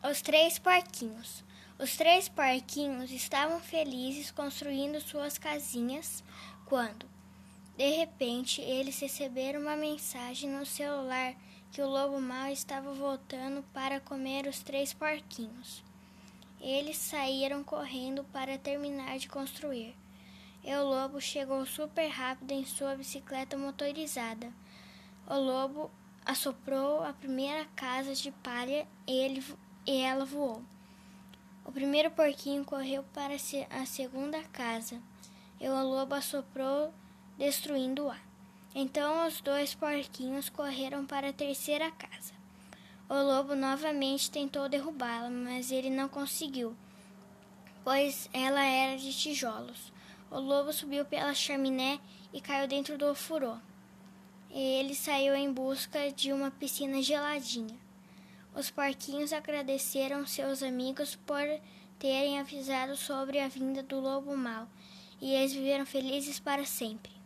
Os três porquinhos. Os três porquinhos estavam felizes construindo suas casinhas quando, de repente, eles receberam uma mensagem no celular que o lobo mau estava voltando para comer os três porquinhos. Eles saíram correndo para terminar de construir. E o lobo chegou super rápido em sua bicicleta motorizada. O lobo assoprou a primeira casa de palha e ele e ela voou. O primeiro porquinho correu para a segunda casa e o lobo assoprou, destruindo-a. Então os dois porquinhos correram para a terceira casa. O lobo novamente tentou derrubá-la, mas ele não conseguiu, pois ela era de tijolos. O lobo subiu pela chaminé e caiu dentro do furô. Ele saiu em busca de uma piscina geladinha. Os porquinhos agradeceram seus amigos por terem avisado sobre a vinda do lobo mau, e eles viveram felizes para sempre.